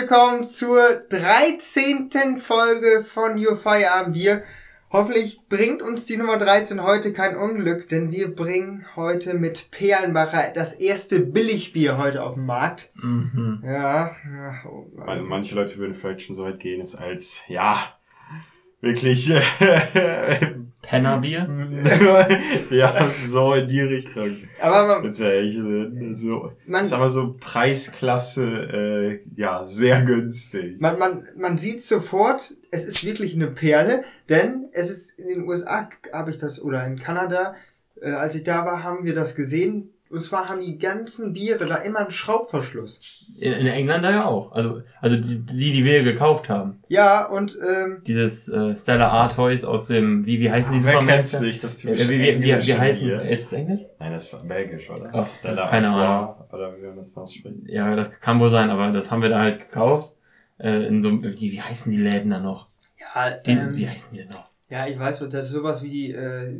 willkommen zur 13. Folge von Your Feierabend Bier. Hoffentlich bringt uns die Nummer 13 heute kein Unglück, denn wir bringen heute mit Perlenbacher das erste Billigbier heute auf den Markt. Mhm. Ja, ja oh, Man- Manche Leute würden vielleicht schon so weit gehen, es als, ja, wirklich, Pennerbier? ja, so in die Richtung. aber man, Jetzt ja echt, so, man, sag mal so, Preisklasse, äh, ja, sehr günstig. man, man, man sieht sofort, es ist wirklich eine Perle, denn es ist in den USA, habe ich das, oder in Kanada, äh, als ich da war, haben wir das gesehen. Und zwar haben die ganzen Biere da immer einen Schraubverschluss. In, in England da ja auch. Also, also die, die, die wir gekauft haben. Ja, und ähm, Dieses äh, Stella Artois aus dem, wie, wie heißen die Wer Supermärkte? nicht, das Äh, typische wie, wie, wie, wie heißen, Bier? ist es Englisch? Nein, das ist belgisch, oder? Ach, Stella keine Artois, oder wie man das ausspricht. Ja, das kann wohl sein, aber das haben wir da halt gekauft. Äh, in so, wie, wie heißen die Läden da noch? ja, Die, ähm, wie heißen die denn noch? Ja, ich weiß, das ist sowas wie die, äh,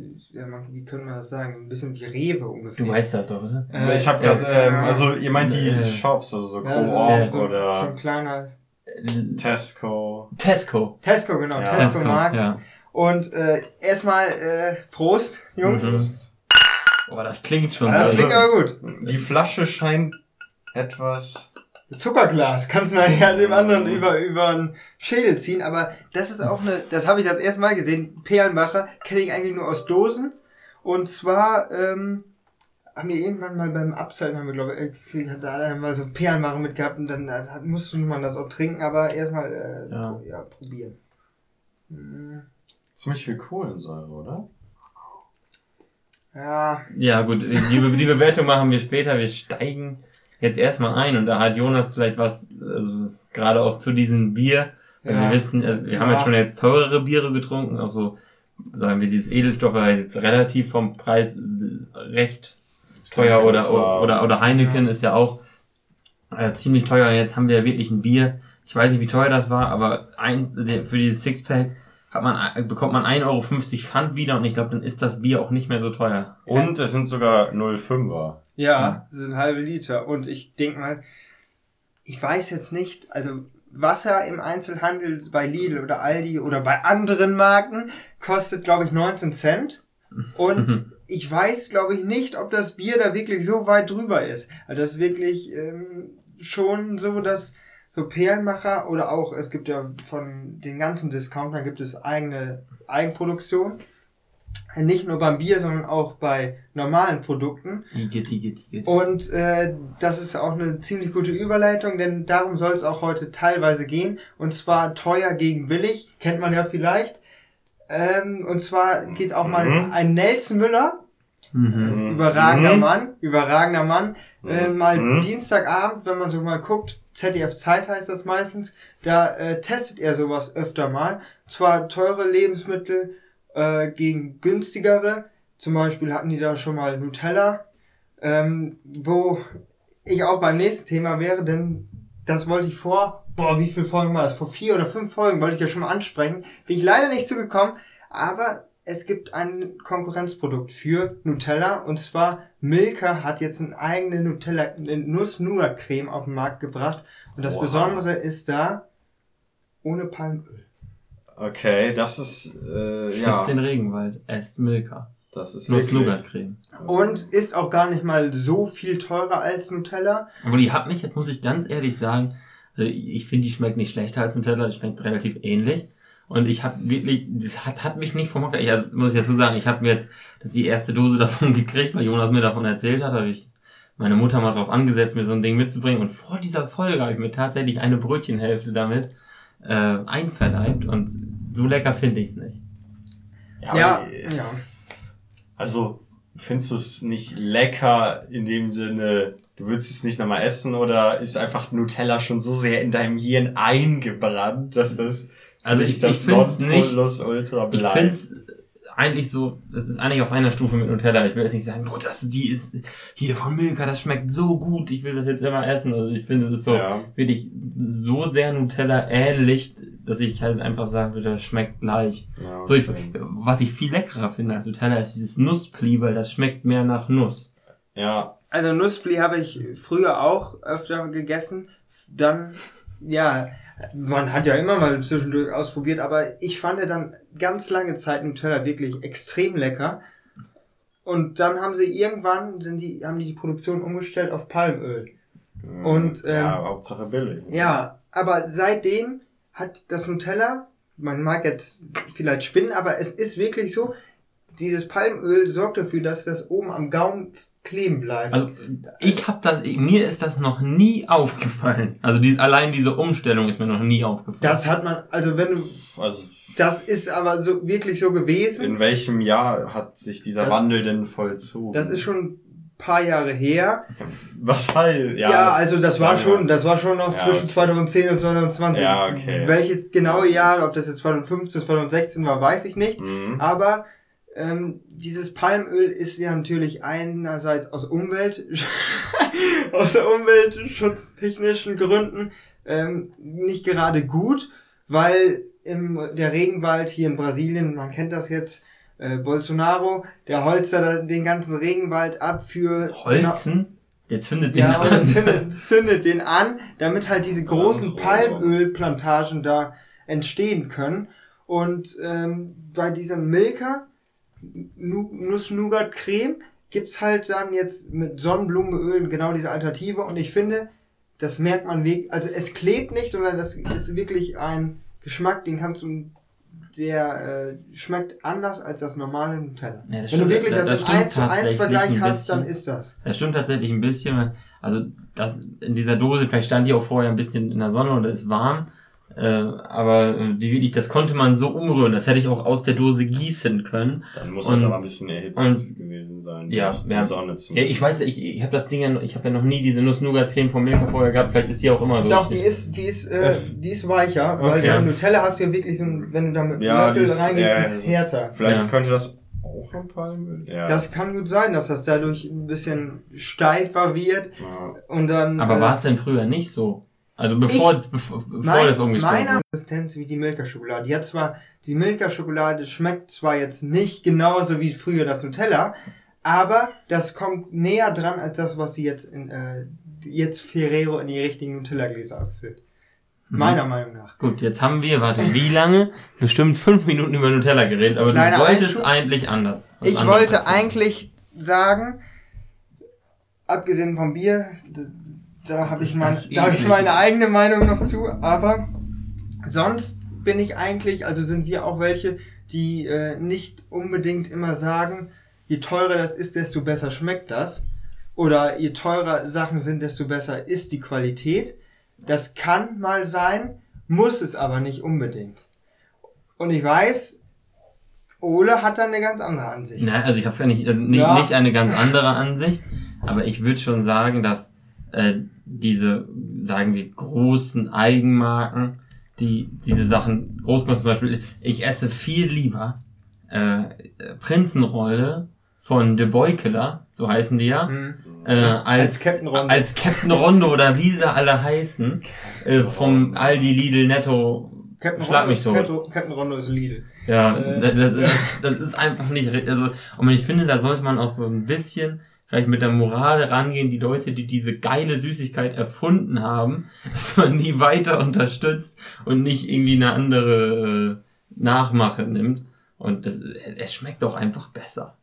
wie können wir das sagen, ein bisschen wie Rewe ungefähr. Du weißt das doch, oder? Äh, ich habe gerade, ähm, ja. also ihr meint die Äh, Shops, also so ja, so, Coop so, so oder ein kleiner Äh, Tesco. Tesco. Tesco, genau, Ja. Tesco Markt. ja. Und äh, erstmal äh, Prost, Jungs. Mhm. Oh, das klingt schon Ja, das so. klingt aber gut. Die Flasche scheint etwas. Zuckerglas kannst du nachher dem anderen Mhm. über über den Schädel ziehen, aber das ist auch eine, das habe ich das erste Mal gesehen. Perlenbacher kenne ich eigentlich nur aus Dosen und zwar ähm, haben wir irgendwann mal beim Upsell haben wir glaube ich äh, da einer mal so Perlenbacher mitgehabt und dann äh, hat, musste man das auch trinken, aber erstmal äh, Ja. pro- ja probieren. Mhm. Ziemlich viel Kohlensäure, oder? Ja, Ja, gut, die, die Bewertung machen wir später. Wir steigen jetzt erstmal ein und da hat Jonas vielleicht was, also gerade auch zu diesem Bier. Weil Ja. wir wissen, äh, wir haben Ja. jetzt schon jetzt teurere Biere getrunken, auch so, sagen wir, dieses Edelstoff war jetzt relativ vom Preis äh, recht teuer oder, war- oder, oder Heineken Ja. ist ja auch äh, ziemlich teuer. Jetzt haben wir wirklich ein Bier. Ich weiß nicht, wie teuer das war, aber eins, für dieses Sixpack hat man, äh, bekommt man 1,50 Euro Pfand wieder und ich glaube, dann ist das Bier auch nicht mehr so teuer. Und es sind sogar 0,5er. Ja, das sind halbe Liter. Und ich denk mal, ich weiß jetzt nicht, also Wasser im Einzelhandel bei Lidl oder Aldi oder bei anderen Marken kostet, glaube ich, 19 Cent. Und ich weiß, glaube ich, nicht, ob das Bier da wirklich so weit drüber ist. Also das ist wirklich ähm, schon so, dass so Perlenmacher oder auch, es gibt ja von den ganzen Discountern gibt es eigene Eigenproduktion. Nicht nur beim Bier, sondern auch bei normalen Produkten. Igitt, igitt, igitt. Und äh, das ist auch eine ziemlich gute Überleitung, denn darum soll es auch heute teilweise gehen. Und zwar teuer gegen billig, kennt man ja vielleicht. Ähm, und zwar geht auch mal Mhm. ein Nelson Müller, Mhm. Überragender Mhm. Mann, überragender Mann, äh, Mhm. mal Mhm. Dienstagabend, wenn man so mal guckt, ZDF Zeit heißt das meistens, da äh, testet er sowas öfter mal. Zwar teure Lebensmittel äh, gegen günstigere. Zum Beispiel hatten die da schon mal Nutella, ähm, wo ich auch beim nächsten Thema wäre, denn das wollte ich vor, boah, wie viele Folgen war das? Vor vier oder fünf Folgen wollte ich ja schon mal ansprechen. Bin ich leider nicht zugekommen, aber es gibt ein Konkurrenzprodukt für Nutella und zwar Milka hat jetzt eine eigene Nutella, eine Nuss-Nougat-Creme auf den Markt gebracht und das Oha. Besondere ist da ohne Palmöl. Okay, das ist, äh, Schützt ja, den Regenwald, esst Milka. das ist Nuss Nougat Creme. Und ist auch gar nicht mal so viel teurer als Nutella. Aber die hat mich, jetzt muss ich ganz ehrlich sagen, also ich finde, die schmeckt nicht schlechter als Nutella, die schmeckt relativ ähnlich. Und ich habe wirklich, das hat, hat mich nicht vom Hocker, ich, also, muss ich dazu sagen, ich habe mir jetzt das die erste Dose davon gekriegt, weil Jonas mir davon erzählt hat, habe ich meine Mutter mal drauf angesetzt, mir so ein Ding mitzubringen. Und vor dieser Folge habe ich mir tatsächlich eine Brötchenhälfte damit äh, einverleibt und so lecker finde ich es nicht. Ja, Ja, aber, ja. Also, findest du es nicht lecker in dem Sinne, du willst es nicht nochmal essen oder ist einfach Nutella schon so sehr in deinem Hirn eingebrannt, dass das Also nicht ich, ich finde es nicht, Ultra Ich finde es eigentlich so, es ist eigentlich auf einer Stufe mit Nutella. Ich will jetzt nicht sagen, boah, das die ist hier von Milka, das schmeckt so gut, ich will das jetzt immer essen. Also ich finde, es ist so Ja. wirklich so sehr Nutella ähnlich, dass ich halt einfach sagen würde, das schmeckt gleich. Ja, So, ich, okay. was ich viel leckerer finde als Nutella ist dieses Nusspli, weil das schmeckt mehr nach Nuss. ja, Also Nussbli habe ich früher auch öfter gegessen. Dann ja, man hat ja immer mal zwischendurch ausprobiert, aber ich fand dann ganz lange Zeit Nutella wirklich extrem lecker. Und dann haben sie irgendwann, sind die, haben die die Produktion umgestellt auf Palmöl. Und, ähm, ja, Hauptsache billig. Ja, aber seitdem hat das Nutella, man mag jetzt vielleicht spinnen, aber es ist wirklich so, dieses Palmöl sorgt dafür, dass das oben am Gaumen kleben bleibt. Also ich habe das, mir ist das noch nie aufgefallen. Also die, allein diese Umstellung ist mir noch nie aufgefallen. Das hat man, also wenn du, Also das ist aber so wirklich so gewesen. in welchem Jahr hat sich dieser Das- Wandel denn vollzogen? Das ist schon ein paar Jahre her. Was heißt? Ja, also das war schon, das war schon noch Ja, zwischen okay. 2010 und 2020. Ja, okay. Welches genaue Jahr, ob das jetzt 2015, 2016 war, weiß ich nicht. Mhm. Aber ähm, dieses Palmöl ist ja natürlich einerseits aus Umwelt, aus umweltschutztechnischen Gründen ähm, nicht gerade gut, weil im, der Regenwald hier in Brasilien, man kennt das jetzt, äh, Bolsonaro, der holzt da den ganzen Regenwald ab für Holzen? Jetzt findet den ja, an. zündet, zündet den an, damit halt diese großen. Palmölplantagen da entstehen können. Und ähm, bei diesem Milka Nu- Nuss-Nougat-Creme gibt's halt dann jetzt mit Sonnenblumenöl genau diese Alternative. Und ich finde, das merkt man wirklich, also es klebt nicht, sondern das ist wirklich ein Geschmack, den kannst du, der äh, schmeckt anders als das normale Nutella. Ja, Wenn du wirklich das- das, das im stimmt 1 zu 1 tatsächlich Vergleich hast, dann bisschen. ist das. Das stimmt tatsächlich ein bisschen. Also das in dieser Dose, vielleicht stand die auch vorher ein bisschen in der Sonne und es ist warm. Äh, aber äh, die wirklich, das konnte man so umrühren. Das hätte ich auch aus der Dose gießen können. Dann muss Und- das aber ein bisschen erhitzt und- gewesen sein. Ja, ja. Sonne zum Ja, ich weiß, ich, ich habe das Ding, ja, ich habe ja noch nie diese Nuss-Nougat-Creme vom Milka vorher gehabt. Vielleicht ist die auch immer so. Doch, die ist, die ist, äh, die ist weicher, weil Okay. beim Nutella hast du ja wirklich so, ein- wenn du da mit Ja, Löffel reingehst, äh, die ist härter. Vielleicht Ja. könnte das auch am Palmöl. Ja. Das kann gut sein, dass das dadurch ein bisschen steifer wird ja. und dann. aber äh, war es denn früher nicht so? Also bevor, bevor, bevor mein, das umgestellt meine wurde. Konsistenz wie die Milka-Schokolade. Die hat zwar, die Milka-Schokolade schmeckt zwar jetzt nicht genauso wie früher das Nutella, aber das kommt näher dran als das, was sie jetzt in, äh, jetzt Ferrero in die richtigen Nutella-Gläser abfüllt. Mhm. Meiner Meinung nach. Gut, jetzt haben wir, warte, wie lange? Bestimmt fünf Minuten über Nutella geredet, aber Kleiner du wolltest Einschub. eigentlich anders. Ich wollte erzählen. eigentlich sagen, abgesehen vom Bier, da habe ich, mein, da hab ich meine eigene Meinung noch zu, aber sonst bin ich eigentlich, also sind wir auch welche, die äh, nicht unbedingt immer sagen, je teurer das ist, desto besser schmeckt das. Oder je teurer Sachen sind, desto besser ist die Qualität. Das kann mal sein, muss es aber nicht unbedingt. Und ich weiß, Ole hat da eine ganz andere Ansicht. Nein, also ich habe ja nicht, also nicht, Ja. nicht eine ganz andere Ansicht, aber ich würde schon sagen, dass äh, diese, sagen wir, großen Eigenmarken, die diese Sachen groß machen, zum Beispiel, ich esse viel lieber äh, Prinzenrolle von De Beukeler, so heißen die ja, Hm. äh, als, Als Captain Rondo. als Captain Rondo oder wie sie alle heißen, äh, vom Aldi Lidl Netto Captain Schlag Rondo, mich tot. Captain, Captain Rondo ist Lidl. Ja, Äh, das, das, das, ist einfach nicht, also, und ich finde, da sollte man auch so ein bisschen vielleicht mit der Moral rangehen, die Leute, die diese geile Süßigkeit erfunden haben, dass man die weiter unterstützt und nicht irgendwie eine andere äh, Nachmache nimmt. Und das, es schmeckt doch einfach besser.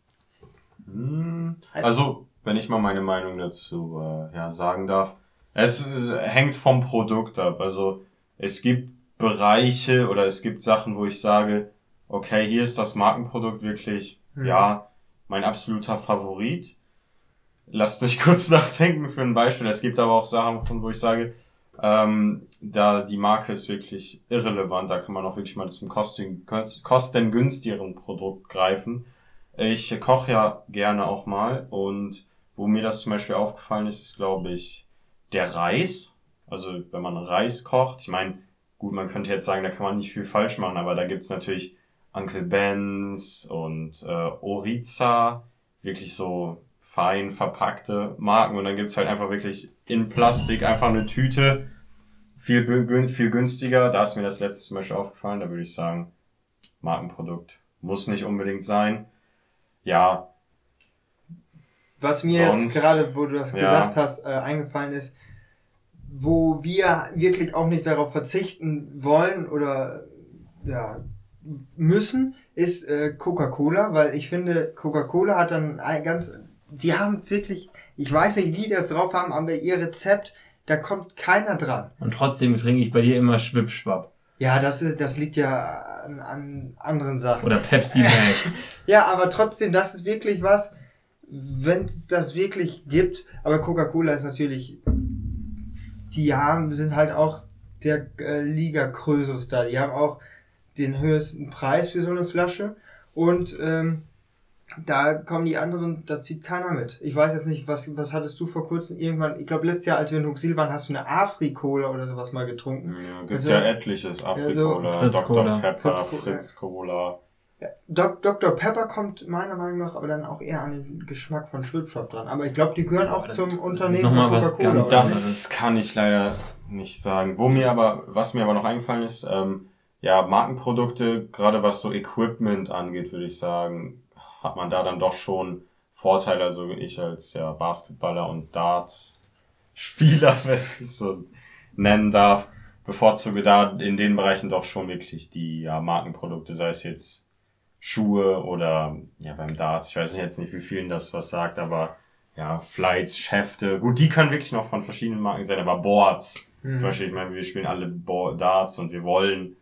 Hm, Also, wenn ich mal meine Meinung dazu äh, ja, sagen darf. Es ist, hängt vom Produkt ab. Also, es gibt Bereiche oder es gibt Sachen, wo ich sage, okay, hier ist das Markenprodukt wirklich, Mhm. ja, mein absoluter Favorit. Lasst mich kurz nachdenken für ein Beispiel. Es gibt aber auch Sachen, wo ich sage, ähm, da die Marke ist wirklich irrelevant, da kann man auch wirklich mal zum kosten, kostengünstigeren Produkt greifen. Ich koche ja gerne auch mal und wo mir das zum Beispiel aufgefallen ist, ist glaube ich der Reis. Also wenn man Reis kocht, ich meine, gut, man könnte jetzt sagen, da kann man nicht viel falsch machen, aber da gibt's natürlich Uncle Ben's und äh, Oriza, wirklich so fein verpackte Marken und dann gibt's halt einfach wirklich in Plastik einfach eine Tüte, viel, viel günstiger. Da ist mir das letzte zum Beispiel aufgefallen, da würde ich sagen, Markenprodukt muss nicht unbedingt sein. Ja, Was mir Sonst- jetzt gerade, wo du das Ja. gesagt hast, äh, eingefallen ist, wo wir wirklich auch nicht darauf verzichten wollen oder ja, müssen, ist äh, Coca-Cola, weil ich finde, Coca-Cola hat dann ein ganz, die haben wirklich, ich weiß nicht, wie die das drauf haben, aber ihr Rezept, da kommt keiner dran. Und trotzdem trinke ich bei dir immer Schwippschwapp. Ja, das, das liegt ja an, an anderen Sachen. Oder Pepsi Max. Ja, aber trotzdem, das ist wirklich was, wenn es das wirklich gibt. Aber Coca-Cola ist natürlich, die haben, sind halt auch der äh, Liga Krösus da. Die haben auch den höchsten Preis für so eine Flasche. Und ähm, da kommen die anderen, da zieht keiner mit. Ich weiß jetzt nicht, was, was hattest du vor kurzem irgendwann, ich glaube letztes Jahr, als wir in Huxil waren, hast du eine Afri-Cola oder sowas mal getrunken. Ja, gibt Also- ja etliches. Afrikola, Fritz Dr. Cola. Pepper, Fritz Cola. Fritz Cola. Ja, Doc, Dr. Pepper kommt meiner Meinung nach aber dann auch eher an den Geschmack von Schwipschwap dran. Aber ich glaube, die gehören auch zum Unternehmen Coca-Cola. Das kann ich leider nicht sagen. Wo mir aber, was mir aber noch eingefallen ist, ähm, ja, Markenprodukte, gerade was so Equipment angeht, würde ich sagen, hat man da dann doch schon Vorteile. Also ich als ja, Basketballer und Dart-Spieler, wenn ich es so nennen darf, bevorzuge da in den Bereichen doch schon wirklich die ja, Markenprodukte, sei es jetzt Schuhe oder ja beim Darts, ich weiß jetzt nicht, wie vielen das was sagt, aber ja, Flights, Schäfte, gut, die können wirklich noch von verschiedenen Marken sein, aber Boards, Mhm. zum Beispiel, ich meine, wir spielen alle Bo- Darts und wir wollen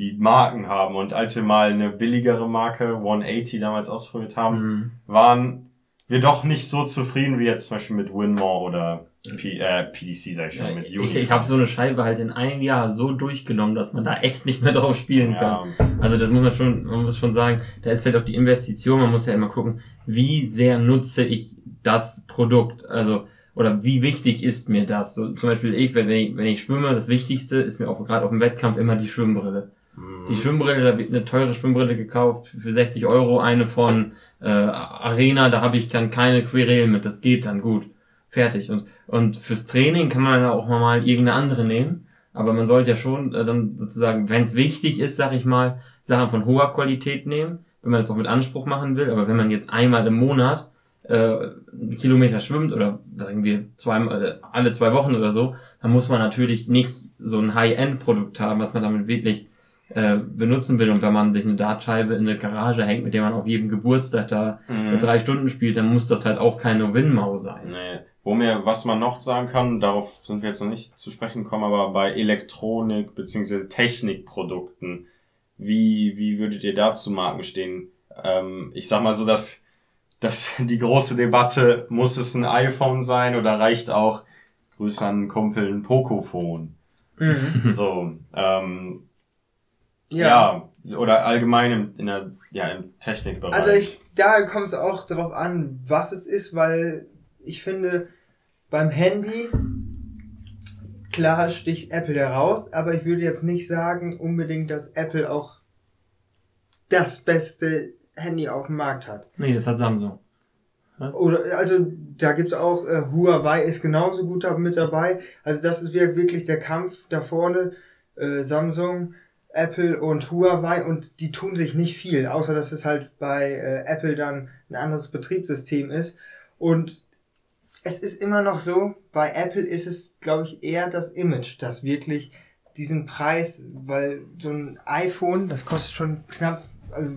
die Marken haben und als wir mal eine billigere Marke 180 damals ausprobiert haben, Mhm. waren wir doch nicht so zufrieden wie jetzt zum Beispiel mit Winmore oder P äh, PDC, sag ich schon, Ja, mit ich Uni. ich habe so eine Scheibe halt in einem Jahr so durchgenommen, dass man da echt nicht mehr drauf spielen ja, kann. Also das muss man schon, man muss schon sagen, da ist halt auch die Investition, man muss ja immer gucken, wie sehr nutze ich das Produkt, also oder wie wichtig ist mir das? So, zum Beispiel ich, wenn ich, wenn ich schwimme, das Wichtigste ist mir auch gerade auf dem Wettkampf immer die Schwimmbrille. Die Schwimmbrille, da wird eine teure Schwimmbrille gekauft für 60 Euro, eine von äh, Arena, da habe ich dann keine Querelen mit, das geht dann gut. Fertig. Und, und fürs Training kann man auch mal irgendeine andere nehmen. Aber man sollte ja schon äh, dann sozusagen, wenn es wichtig ist, sag ich mal, Sachen von hoher Qualität nehmen, wenn man das auch mit Anspruch machen will. Aber wenn man jetzt einmal im Monat äh, einen Kilometer schwimmt oder sagen wir zweimal, äh, alle zwei Wochen oder so, dann muss man natürlich nicht so ein High-End-Produkt haben, was man damit wirklich äh, benutzen will. Und wenn man sich eine Dartscheibe in eine Garage hängt, mit der man auf jedem Geburtstag da Mhm. drei Stunden spielt, dann muss das halt auch keine Winmau sein. Nee. Wo mir, was man noch sagen kann, darauf sind wir jetzt noch nicht zu sprechen gekommen, aber bei Elektronik bzw. Technikprodukten, wie, wie würdet ihr dazu Marken stehen? Ähm, ich sag mal so, dass, dass die große Debatte, muss es ein iPhone sein oder reicht auch, Grüße an Kumpel, ein Pocophone? Mhm. So, ähm, Ja. ja. oder allgemein im, in der, ja, im Technikbereich. Also ich, da kommt es auch darauf an, was es ist, weil ich finde, beim Handy, klar sticht Apple heraus, aber ich würde jetzt nicht sagen unbedingt, dass Apple auch das beste Handy auf dem Markt hat. Nee, das hat Samsung. Oder also da gibt's auch äh, Huawei ist genauso gut mit dabei. Also das ist wir- wirklich der Kampf da vorne. Äh, Samsung, Apple und Huawei und die tun sich nicht viel, außer dass es halt bei äh, Apple dann ein anderes Betriebssystem ist. Und es ist immer noch so, bei Apple ist es, glaube ich, eher das Image, das wirklich diesen Preis, weil so ein iPhone, das kostet schon knapp, also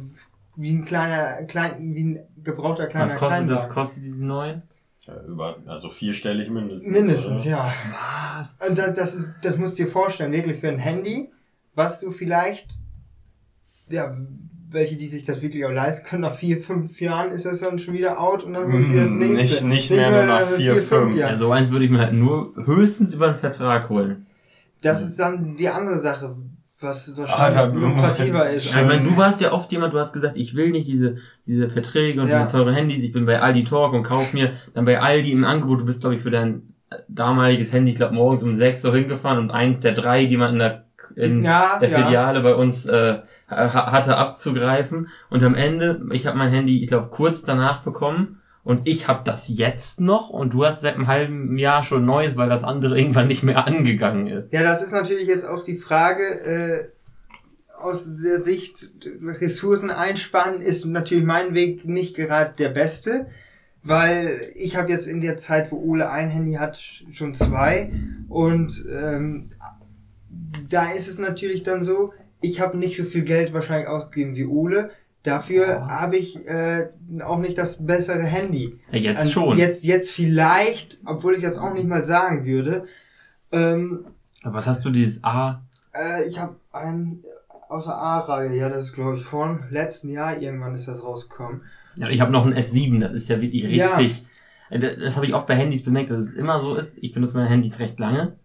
wie ein kleiner, klein, wie ein gebrauchter kleiner Was kostet das? Kleinwagen. Kostet diese neuen? ja, über, also vierstellig mindestens. Mindestens, oder? ja. Was? Und das, das, ist, das musst du dir vorstellen, wirklich für ein Handy, was du vielleicht, ja, welche, die sich das wirklich auch leisten können, nach vier, fünf Jahren ist das dann schon wieder out und dann holst du dir das Mm, nächste. nicht- nicht mehr nur nach in vier, fünf. Ja, Jahren. so eins würde ich mir halt nur höchstens über einen Vertrag holen. Das ist dann die andere Sache, was Ah, wahrscheinlich da- lukrativer ist. Ich meine, du warst ja oft jemand, du hast gesagt, ich will nicht diese, diese Verträge und Ja. diese teuren Handys, ich bin bei Aldi Talk und kauf mir dann bei Aldi im Angebot, du bist glaube ich für dein damaliges Handy, ich glaube morgens um sechs so hingefahren und eins der drei, die man in der, in ja, der ja. Filiale bei uns äh, ha- hatte abzugreifen und am Ende, ich habe mein Handy, ich glaube kurz danach bekommen und ich habe das jetzt noch und du hast seit einem halben Jahr schon neues, weil das andere irgendwann nicht mehr angegangen ist. Ja, das ist natürlich jetzt auch die Frage, äh, aus der Sicht Ressourcen einsparen ist natürlich mein Weg nicht gerade der beste. weil ich habe jetzt in der Zeit, wo Ole ein Handy hat, schon zwei und ähm, da ist es natürlich dann so, ich habe nicht so viel Geld wahrscheinlich ausgegeben wie Ole. Dafür Ja. habe ich äh, auch nicht das bessere Handy. Ja, jetzt Also schon. Jetzt, jetzt vielleicht, obwohl ich das auch nicht mal sagen würde. Ähm, Was hast du dieses A? äh, ich habe ein aus der A-Reihe, ja, das ist glaube ich von letzten Jahr irgendwann ist das rausgekommen. Ja, ich habe noch ein S7, das ist ja wirklich Ja. richtig. Äh, Das das habe ich oft bei Handys bemerkt, dass es immer so ist. Ich benutze meine Handys recht lange.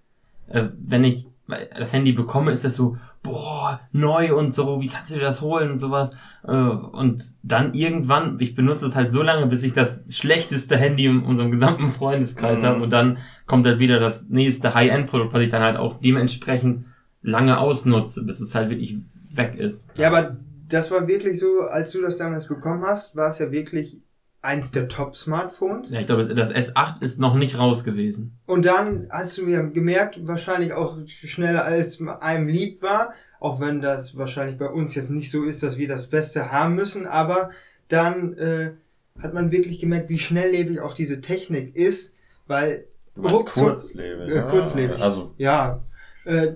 Äh, Wenn ich das Handy bekomme, ist das so, boah, neu und so, wie kannst du dir das holen und sowas. Äh, Und dann irgendwann, ich benutze es halt so lange, bis ich das schlechteste Handy in unserem gesamten Freundeskreis Mhm. habe und dann kommt halt wieder das nächste High-End-Produkt, was ich dann halt auch dementsprechend lange ausnutze, bis es halt wirklich weg ist. Ja, aber das war wirklich so, als du das damals bekommen hast, war es ja wirklich eins der Top-Smartphones. Ja, ich glaube, das S8 ist noch nicht raus gewesen. Und dann hast du ja gemerkt, wahrscheinlich auch schneller als einem lieb war, auch wenn das wahrscheinlich bei uns jetzt nicht so ist, dass wir das Beste haben müssen, aber dann äh, hat man wirklich gemerkt, wie schnelllebig auch diese Technik ist, weil ruckzuck- kurzlebig. äh, kurzlebig. Also, Ja, äh,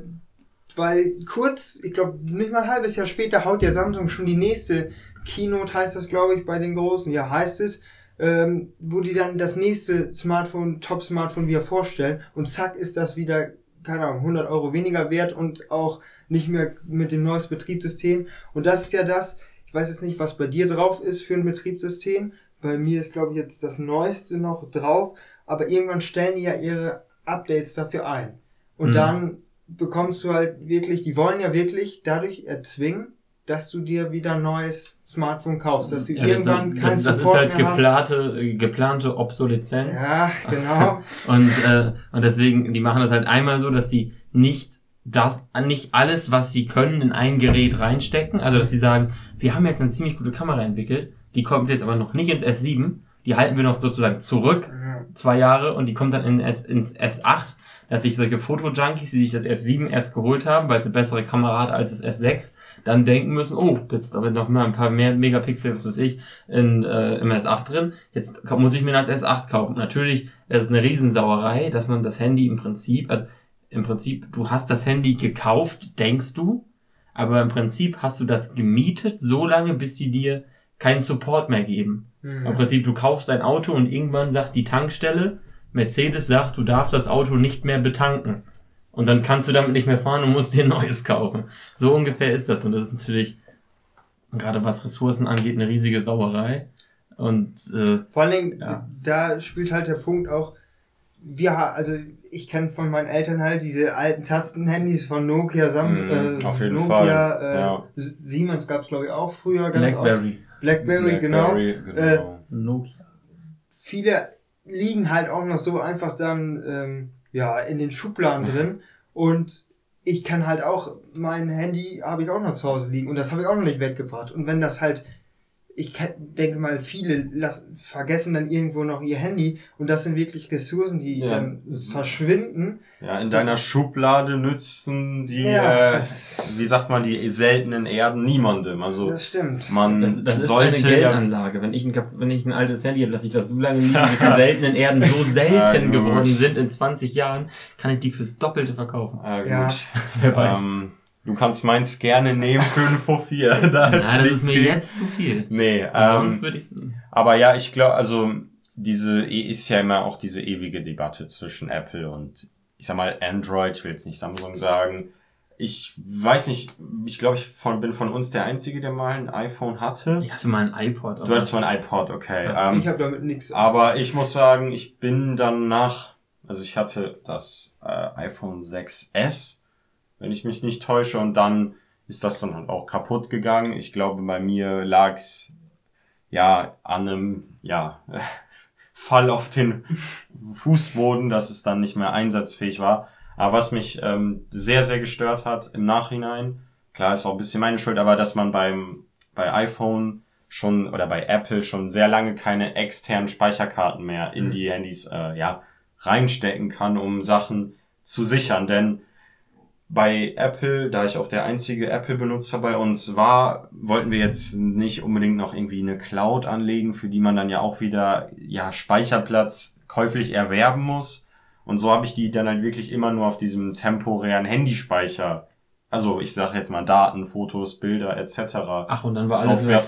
weil kurz, ich glaube, nicht mal ein halbes Jahr später haut ja Samsung schon die nächste Keynote, heißt das, glaube ich, bei den Großen, ja, heißt es, ähm, wo die dann das nächste Smartphone, Top-Smartphone wieder vorstellen und zack ist das wieder, keine Ahnung, 100 Euro weniger wert und auch nicht mehr mit dem neuesten Betriebssystem. Und das ist ja das, ich weiß jetzt nicht, was bei dir drauf ist für ein Betriebssystem. Bei mir ist, glaube ich, jetzt das neueste noch drauf, aber irgendwann stellen die ja ihre Updates dafür ein. Und Mhm. dann bekommst du halt wirklich, die wollen ja wirklich dadurch erzwingen, dass du dir wieder ein neues Smartphone kaufst, dass du Ja, irgendwann das, keinen das, das ist Support halt mehr hast. geplante, äh, geplante Obsoleszenz. Ja, genau. Und, äh, und deswegen, die machen das halt einmal so, dass die nicht das, nicht alles, was sie können, in ein Gerät reinstecken. Also, dass sie sagen, wir haben jetzt eine ziemlich gute Kamera entwickelt, die kommt jetzt aber noch nicht ins S7, die halten wir noch sozusagen zurück, Ja. zwei Jahre, und die kommt dann in S, ins S8, dass sich solche Fotojunkies, die sich das S7 erst geholt haben, weil es eine bessere Kamera hat als das S6, dann denken müssen, oh, jetzt aber noch mal ein paar mehr Megapixel, was weiß ich, in, äh, im S8 drin. Jetzt muss ich mir das S8 kaufen. Natürlich, es ist eine Riesensauerei, dass man das Handy im Prinzip, also im Prinzip, du hast das Handy gekauft, denkst du, aber im Prinzip hast du das gemietet so lange, bis sie dir keinen Support mehr geben. Im Hm. Prinzip, du kaufst ein Auto und irgendwann sagt die Tankstelle, Mercedes sagt, du darfst das Auto nicht mehr betanken. Und dann kannst du damit nicht mehr fahren und musst dir ein neues kaufen. So ungefähr ist das. Und das ist natürlich, gerade was Ressourcen angeht, eine riesige Sauerei. Und äh, Vor allen Dingen, Ja. da spielt halt der Punkt auch, wir, also ich kenne von meinen Eltern halt diese alten Tastenhandys von Nokia, Samsung, Mhm, äh, auf jeden Nokia, Fall, äh, ja. Siemens gab's glaube ich auch früher ganz oft. Blackberry, Blackberry, genau. genau. Nokia. Viele liegen halt auch noch so einfach dann ähm, ja in den Schubladen drin. Und ich kann halt auch mein Handy habe ich auch noch zu Hause liegen und das habe ich auch noch nicht weggebracht. Und wenn das halt ich denke mal viele lassen, vergessen dann irgendwo noch ihr Handy und das sind wirklich Ressourcen die Ja, dann verschwinden Ja, in Das deiner ist- Schublade nützen die, Ja, äh, wie sagt man, die seltenen Erden niemandem. Also das stimmt man Das, das ist sollte eine ja Geldanlage. Wenn ich, ein, wenn ich ein altes Handy habe, lasse ich das so lange liegen, bis die seltenen Erden so selten geworden sind in 20 Jahren, kann ich die fürs Doppelte verkaufen. Ah, gut. Ja. Wer weiß. Ähm, du kannst meins gerne nehmen für ein Fuffi. da Nein, das ist mir gegen. jetzt zu viel. Nee, Sonst ähm, würde ich. aber ja, ich glaube, also diese ist ja immer auch diese ewige Debatte zwischen Apple und ich sag mal Android, ich will jetzt nicht Samsung sagen. Ich weiß nicht, ich glaube, ich von, bin von uns der Einzige, der mal ein iPhone hatte. Ich hatte mal ein iPod. Du hattest zwar ein iPod, okay. Ja, ähm, ich habe damit nichts Aber ich muss sagen, ich bin dann nach, also ich hatte das äh, iPhone 6S, wenn ich mich nicht täusche, und dann ist das dann halt auch kaputt gegangen. Ich glaube, bei mir lag's ja an einem ja Fall auf den Fußboden, dass es dann nicht mehr einsatzfähig war. Aber was mich ähm, sehr, sehr gestört hat im Nachhinein, klar ist auch ein bisschen meine Schuld, aber dass man beim bei iPhone schon oder bei Apple schon sehr lange keine externen Speicherkarten mehr in Mhm. die Handys äh, ja reinstecken kann, um Sachen zu sichern. Denn bei Apple, da ich auch der einzige Apple-Benutzer bei uns war, wollten wir jetzt nicht unbedingt noch irgendwie eine Cloud anlegen, für die man dann ja auch wieder ja Speicherplatz käuflich erwerben muss. Und so habe ich die dann halt wirklich immer nur auf diesem temporären Handyspeicher, also ich sage jetzt mal Daten, Fotos, Bilder etc. Ach, und dann war alles weg.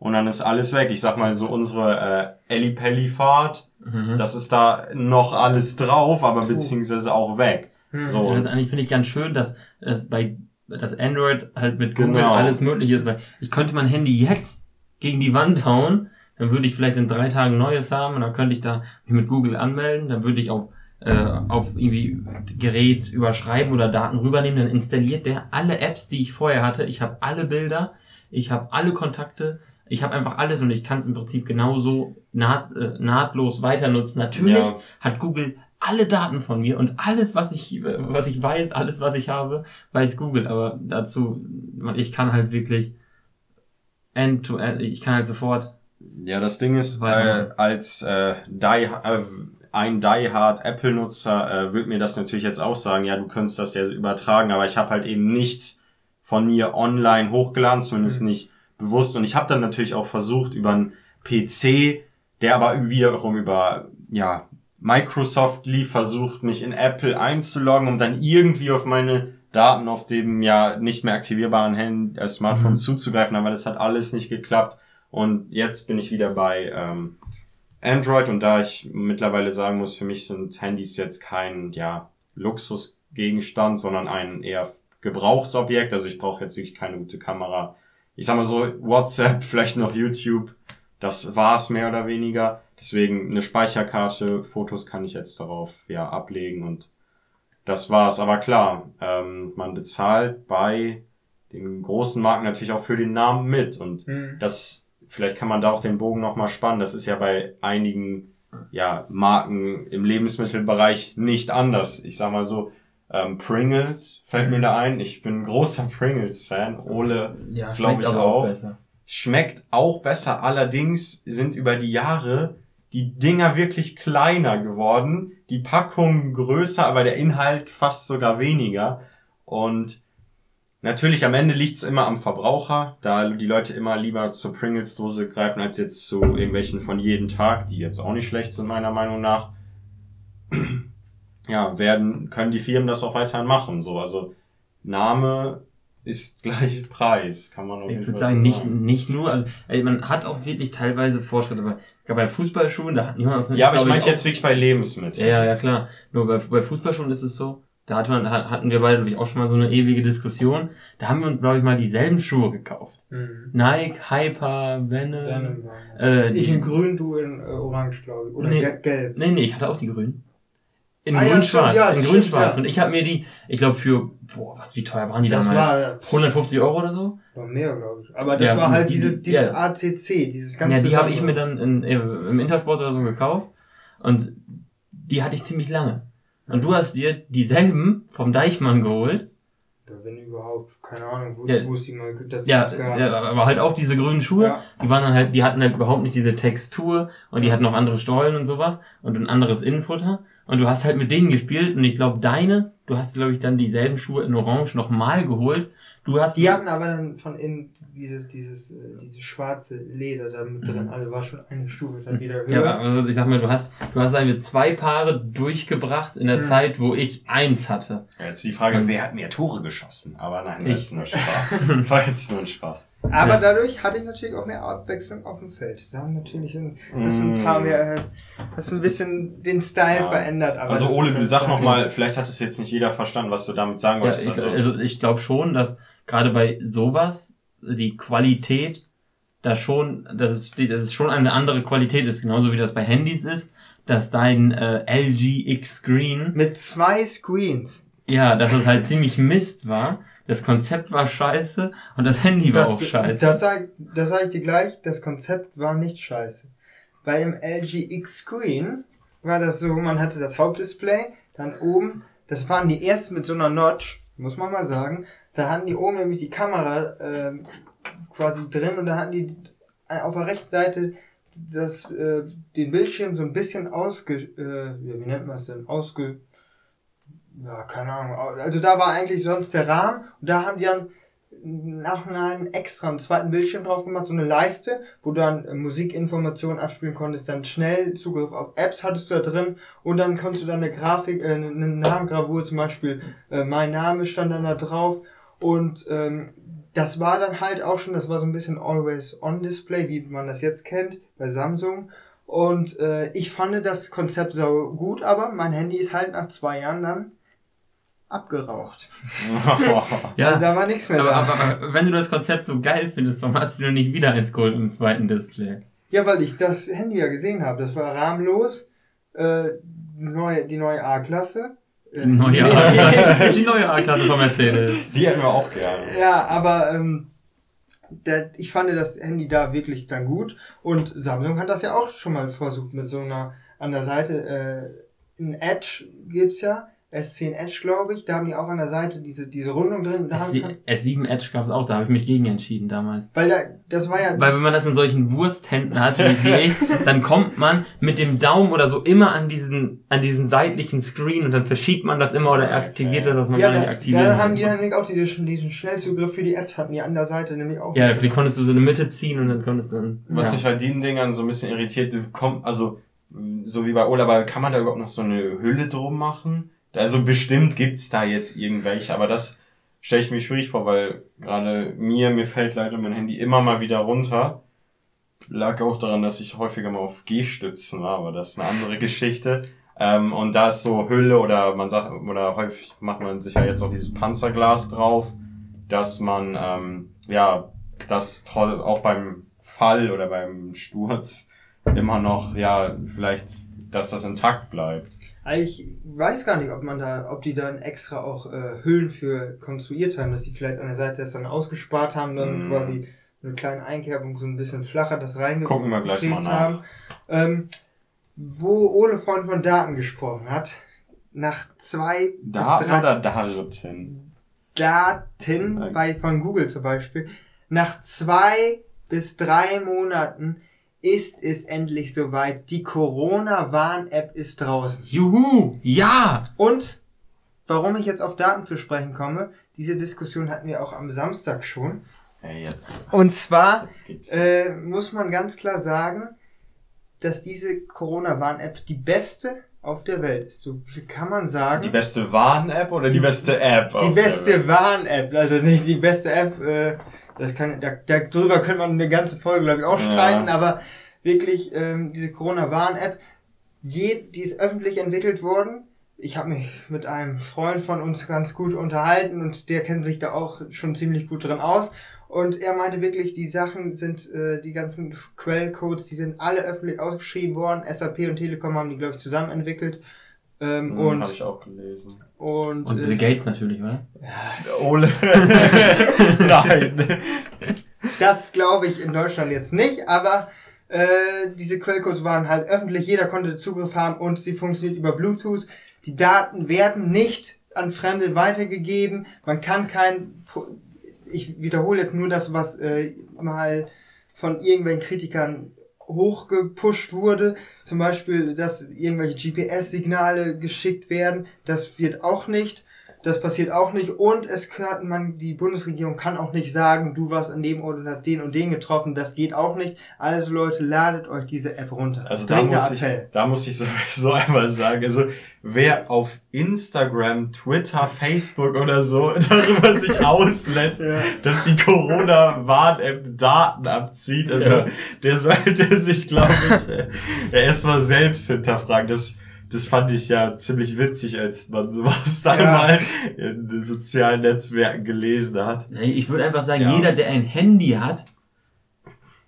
Und dann ist alles weg. Ich sag mal so unsere äh, Ellipelli-Fahrt, Mhm. das ist da noch alles drauf, aber Puh. beziehungsweise auch weg. Hm. So. Ja, das eigentlich finde ich ganz schön, dass das bei dass Android halt mit Google Genau. alles möglich ist, weil ich könnte mein Handy jetzt gegen die Wand hauen, dann würde ich vielleicht in drei Tagen neues haben und dann könnte ich da mich mit Google anmelden, dann würde ich auf äh, auf irgendwie Gerät überschreiben oder Daten rübernehmen, dann installiert der alle Apps, die ich vorher hatte. Ich habe alle Bilder, ich habe alle Kontakte, ich habe einfach alles und ich kann es im Prinzip genauso naht, äh, nahtlos weiter nutzen. Natürlich Ja. hat Google alle Daten von mir und alles, was ich, was ich weiß, alles, was ich habe, weiß Google. Aber dazu, ich kann halt wirklich end to end, ich kann halt sofort. Ja, das Ding ist, äh, als äh, die, äh, ein die-hard Apple-Nutzer äh, wird mir das natürlich jetzt auch sagen, ja, du könntest das ja übertragen, aber ich habe halt eben nichts von mir online hochgeladen, zumindest Mhm. nicht bewusst. Und ich habe dann natürlich auch versucht, über einen PC, der aber wiederum über ja, Microsoft lief, versucht, mich in Apple einzuloggen, um dann irgendwie auf meine Daten auf dem ja nicht mehr aktivierbaren Hand äh, Smartphone Mhm. zuzugreifen, aber das hat alles nicht geklappt. Und jetzt bin ich wieder bei ähm, Android und da ich mittlerweile sagen muss, für mich sind Handys jetzt kein ja, Luxusgegenstand, sondern ein eher Gebrauchsobjekt. Also ich brauche jetzt wirklich keine gute Kamera. Ich sag mal so, WhatsApp, vielleicht noch YouTube. Das war's mehr oder weniger. Deswegen eine Speicherkarte, Fotos kann ich jetzt darauf ja ablegen und das war's. Aber klar, ähm, man bezahlt bei den großen Marken natürlich auch für den Namen mit und Hm. das, vielleicht kann man da auch den Bogen nochmal spannen. Das ist ja bei einigen, ja, Marken im Lebensmittelbereich nicht anders. Ich sag mal so, ähm, Pringles fällt mir da ein. Ich bin ein großer Pringles-Fan. Ole Ja, Glaub schmeckt ich aber auch. Schmeckt auch besser. Allerdings sind über die Jahre die Dinger wirklich kleiner geworden. Die Packung größer, aber der Inhalt fast sogar weniger. Und natürlich am Ende liegt's immer am Verbraucher, da die Leute immer lieber zur Pringles-Dose greifen, als jetzt zu irgendwelchen von jeden Tag, die jetzt auch nicht schlecht sind, meiner Meinung nach. Ja, werden, können die Firmen das auch weiterhin machen. So, also Name ist gleich Preis, kann man jeden Ich würde sagen, so nicht, nicht nur, also, ey, man hat auch wirklich teilweise Fortschritte, weil, ich glaube, bei Fußballschuhen, da hat niemand was mit. Ja, aber ich meinte auch- jetzt wirklich bei Lebensmitteln. Ja, ja, klar. Nur bei, bei Fußballschuhen ist es so, da hat man, hat- hatten wir beide glaub ich, auch schon mal so eine ewige Diskussion. Da haben wir uns, glaube ich, mal dieselben Schuhe gekauft. Hm. Nike, Hyper, Venom. Venom. Äh, ich in grün, du in äh, orange, glaube ich. Oder Nee. ge- gelb. Nee, nee, ich hatte auch die grünen. In Ah, ja, grün-schwarz, stimmt, ja, in grün-schwarz. ja. Und ich habe mir die, ich glaube für, boah, was, wie teuer waren die Das damals? war, 150 Euro oder so? war mehr, glaube ich. Aber das Ja, war halt die- dieses, die- dieses ja. ACC, dieses ganz ja, die habe ich mir dann in, im Intersport oder so gekauft. Und die hatte ich ziemlich lange. Und du hast dir dieselben vom Deichmann geholt. Ja, wenn überhaupt, keine Ahnung, wo, Ja. wo es die mal das Ja, ja, aber halt auch diese grünen Schuhe. Ja. Die waren dann halt, die hatten halt überhaupt nicht diese Textur und die hatten noch andere Stollen und sowas und ein anderes Innenfutter. Und du hast halt mit denen gespielt und ich glaube deine, du hast glaube ich dann dieselben Schuhe in Orange nochmal geholt. Du hast Die hatten aber dann von innen dieses, dieses, äh, dieses schwarze Leder da mit drin. Also war schon eine Stufe dann wieder höher. Mhm. ja, also ich sag mal, du hast, du hast halt mit zwei Paare durchgebracht in der Mhm. Zeit, wo ich eins hatte. Jetzt die Frage, Mhm. wer hat mehr Tore geschossen? Aber nein, war jetzt nur Spaß. War jetzt nur ein Spaß. Aber Ja. dadurch hatte ich natürlich auch mehr Abwechslung auf dem Feld. Da haben natürlich ein, hast du ein paar Mm. mehr, äh, hast ein bisschen den Style Ja. verändert. Aber Also das Ole, du sag nochmal, vielleicht hat es jetzt nicht jeder verstanden, was du damit sagen Ja, wolltest. ich, also, also ich glaube schon, dass gerade bei sowas die Qualität da schon, dass es, dass es schon eine andere Qualität ist, genauso wie das bei Handys ist, dass dein äh, LG X Screen Mit zwei Screens. Ja, dass es halt ziemlich Mist war. Das Konzept war scheiße und das Handy war Das, auch scheiße. das sag, das sag ich dir gleich, das Konzept war nicht scheiße. Bei dem LG X Screen war das so, man hatte das Hauptdisplay, dann oben, das waren die ersten mit so einer Notch, muss man mal sagen, da hatten die oben nämlich die Kamera ähm, quasi drin und da hatten die auf der rechten Seite das, äh, den Bildschirm so ein bisschen ausge, äh, wie nennt man es denn, ausge, ja, keine Ahnung. Also da war eigentlich sonst der Rahmen und da haben die dann nach einem extra einen zweiten Bildschirm drauf gemacht, so eine Leiste, wo du dann äh, Musikinformationen abspielen konntest, dann schnell Zugriff auf Apps hattest du da drin und dann konntest du dann eine Grafik, äh, eine Namengravur zum Beispiel, äh, mein Name stand dann da drauf und ähm, das war dann halt auch schon, das war so ein bisschen Always On Display, wie man das jetzt kennt bei Samsung. Und äh, ich fand das Konzept so gut, aber mein Handy ist halt nach zwei Jahren dann abgeraucht. Ja, da war nichts mehr aber, da. aber, wenn du das Konzept so geil findest, warum hast du denn nicht wieder eins geholt im zweiten Display? Ja, weil ich das Handy ja gesehen habe. Das war rahmenlos. Äh, neue, die neue A-Klasse. Äh, Die neue A-Klasse die neue A-Klasse von Mercedes. Die hätten wir auch gerne. Ja, aber ähm, der, ich fand das Handy da wirklich dann gut. Und Samsung hat das ja auch schon mal versucht mit so einer an der Seite. Äh, ein Edge gibt's ja. S10 Edge, glaube ich. Da haben die auch an der Seite diese, diese Rundung drin. S7 S7 Edge gab es auch, da habe ich mich gegen entschieden damals. weil da, das war ja. Weil wenn man das in solchen Wursthänden hat, wie ich, dann kommt man mit dem Daumen oder so immer an diesen, an diesen seitlichen Screen und dann verschiebt man das immer oder aktiviert das, dass man ja, gar nicht da, aktivieren da haben die dann nämlich auch diese, diesen Schnellzugriff für die Apps hatten die an der Seite nämlich auch. Ja, die konntest du so in die Mitte ziehen und dann konntest du dann. Was ja. mich bei den Dingern so ein bisschen irritiert, du komm, also so wie bei Ola, kann man da überhaupt noch so eine Hülle drum machen? Also bestimmt gibt's da jetzt irgendwelche, aber das stelle ich mir schwierig vor, weil gerade mir, mir fällt leider mein Handy immer mal wieder runter. Lag auch daran, dass ich häufiger mal auf G-Stützen war, aber das ist eine andere Geschichte. Ähm, und da ist so Hülle oder man sagt, oder häufig macht man sich ja jetzt auch dieses Panzerglas drauf, dass man, ähm, ja, das toll auch beim Fall oder beim Sturz immer noch, ja, vielleicht, dass das intakt bleibt. Ich weiß gar nicht, ob man da, ob die dann extra auch äh, Hüllen für konstruiert haben, dass die vielleicht an der Seite das dann ausgespart haben, dann Mm. quasi eine kleine Einkerbung so ein bisschen flacher das reingebracht Gucken wir gleich mal nach. haben. Ähm, wo Ole vorhin von Daten gesprochen hat, nach zwei Da bis drei oder Daten? Daten bei von Google zum Beispiel, nach zwei bis drei Monaten ist es endlich soweit. Die Corona-Warn-App ist draußen. Juhu! Ja! Und warum ich jetzt auf Daten zu sprechen komme, diese Diskussion hatten wir auch am Samstag schon. Ey, jetzt. Und zwar Jetzt äh, muss man ganz klar sagen, dass diese Corona-Warn-App die beste auf der Welt ist. So viel kann man sagen. Die beste Warn-App oder die beste App? Die beste? Warn-App, also nicht die beste App, äh, das kann, da, darüber könnte man eine ganze Folge, glaube ich, auch Ja. streiten, aber wirklich, ähm, diese Corona-Warn-App, je, die ist öffentlich entwickelt worden. Ich habe mich mit einem Freund von uns ganz gut unterhalten und der kennt sich da auch schon ziemlich gut drin aus. Und er meinte wirklich, die Sachen sind, äh, die ganzen Quellcodes, die sind alle öffentlich ausgeschrieben worden. SAP und Telekom haben die, glaube ich, zusammen entwickelt. Ähm, Hm, und Habe ich auch gelesen. und, Und äh, Bill Gates natürlich, oder? Ole. Nein. Das glaube ich in Deutschland jetzt nicht, aber äh, diese Quellcodes waren halt öffentlich, jeder konnte Zugriff haben und sie funktioniert über Bluetooth. Die Daten werden nicht an Fremde weitergegeben. Man kann kein, ich wiederhole jetzt nur das, was äh, mal von irgendwelchen Kritikern hochgepusht wurde. Zum Beispiel, dass irgendwelche GPS-Signale geschickt werden. Das wird auch nicht. Das passiert auch nicht. Und es kann man, die Bundesregierung kann auch nicht sagen, du warst an dem Ort und hast den und den getroffen. Das geht auch nicht. Also Leute, ladet euch diese App runter. Also da muss, ich, da muss ich sowieso einmal sagen, also wer auf Instagram, Twitter, Facebook oder so darüber sich auslässt, Ja. dass die Corona-Warn-App Daten abzieht, also Ja. der sollte sich, glaube ich, äh, erstmal selbst hinterfragen. Das, das fand ich ja ziemlich witzig, als man sowas da Ja. mal in den sozialen Netzwerken gelesen hat. Ich würde einfach sagen, Ja. jeder, der ein Handy hat,